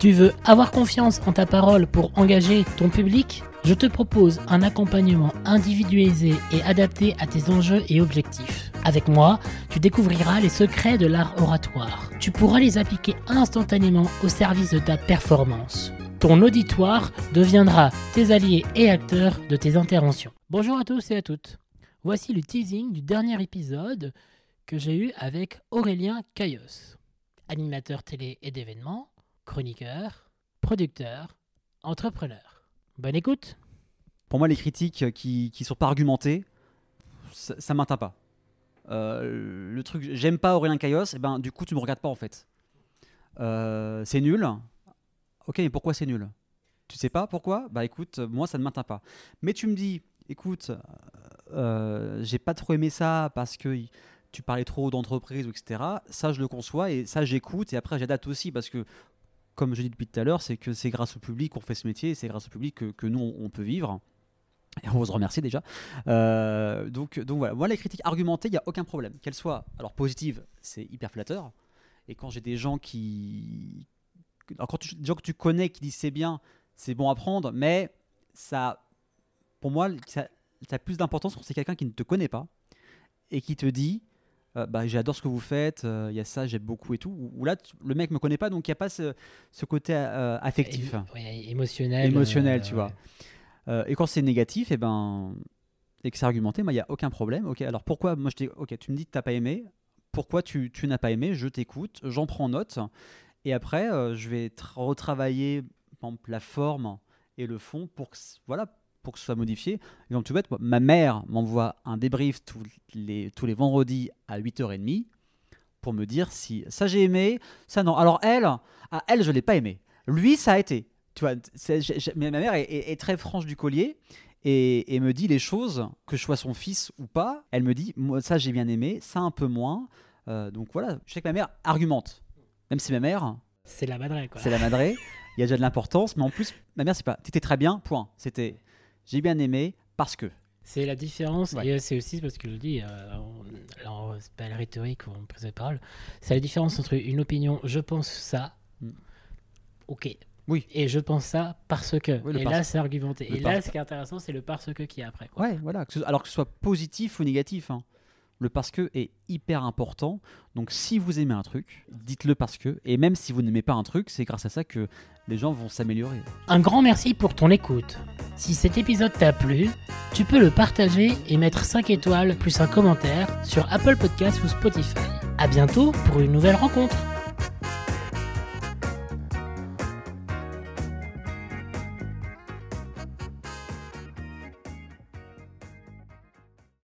Tu veux avoir confiance en ta parole pour engager ton public? Je te propose un accompagnement individualisé et adapté à tes enjeux et objectifs. Avec moi, tu découvriras les secrets de l'art oratoire. Tu pourras les appliquer instantanément au service de ta performance. Ton auditoire deviendra tes alliés et acteurs de tes interventions. Bonjour à tous et à toutes. Voici le teasing du dernier épisode que j'ai eu avec Aurélien Caillos, animateur télé et d'événements, chroniqueur, producteur, entrepreneur. Bonne écoute Pour moi, les critiques qui ne sont pas argumentées, ça, ça m'atteint pas. Euh, le truc, j'aime pas Aurélien Caillos, et ben du coup, tu me regardes pas en fait. Euh, c'est nul. Ok, mais pourquoi c'est nul? Tu sais pas pourquoi? Bah écoute, moi ça ne m'atteint pas. Mais tu me dis, écoute, euh, j'ai pas trop aimé ça parce que tu parlais trop d'entreprise, etc. Ça, je le conçois et ça, j'écoute et après, j'adapte aussi parce que comme je dis depuis tout à l'heure, c'est que c'est grâce au public qu'on fait ce métier, c'est grâce au public que, nous, on, peut vivre. Et on vous remercie déjà. Euh, donc, donc voilà, moi, les critiques argumentées, il n'y a aucun problème. Qu'elles soient alors positives, c'est hyper flatteur. Et quand j'ai des gens qui. Quand tu, des gens que tu connais qui disent c'est bien, c'est bon à prendre, mais ça. Pour moi, ça a plus d'importance quand c'est quelqu'un qui ne te connaît pas et qui te dit euh, bah, j'adore ce que vous faites, euh, il y a ça, j'aime beaucoup et tout. Ou là, le mec me connaît pas, donc il n'y a pas ce, ce côté euh, affectif. émotionnel. Émotionnel, tu vois. et quand c'est négatif, et, eh ben, et que c'est argumenté, il n'y a aucun problème. Ok, alors pourquoi Moi, je dis, ok, tu me dis que tu n'as pas aimé. Pourquoi tu, tu n'as pas aimé? Je t'écoute, j'en prends note. Et après, je vais retravailler la forme et le fond pour que, voilà, pour que ce soit modifié. Exemple tout bête, ma mère m'envoie un débrief tous les, tous les vendredis à 8h30 pour me dire si ça j'ai aimé, ça non. Alors elle, à elle je l'ai pas aimé. Lui ça a été. Tu vois, mais ma mère est, très franche du collier et, me dit les choses, que je sois son fils ou pas. Elle me dit, moi ça j'ai bien aimé, ça un peu moins. Euh, donc voilà, je sais que ma mère argumente. Même si ma mère... C'est la madrée quoi. C'est la madrée. Il y a déjà de l'importance, mais en plus, ma mère c'est pas, t'étais très bien, point. C'était j'ai bien aimé parce que. C'est la différence, et c'est aussi parce que je le dis, euh, c'est pas la rhétorique ou prise de parole, c'est la différence entre une opinion, je pense ça, mm. ok. Oui. Et je pense ça parce que. et là, c'est argumenté. et là, ce qui est intéressant, c'est le parce que qui est après. Ouais, voilà. Alors que ce soit positif ou négatif. Hein le parce que est hyper important. Donc si vous aimez un truc, dites-le parce que. Et même si vous n'aimez pas un truc, c'est grâce à ça que les gens vont s'améliorer. Un grand merci pour ton écoute. Si cet épisode t'a plu, tu peux le partager et mettre 5 étoiles plus un commentaire sur Apple Podcasts ou Spotify. A bientôt pour une nouvelle rencontre.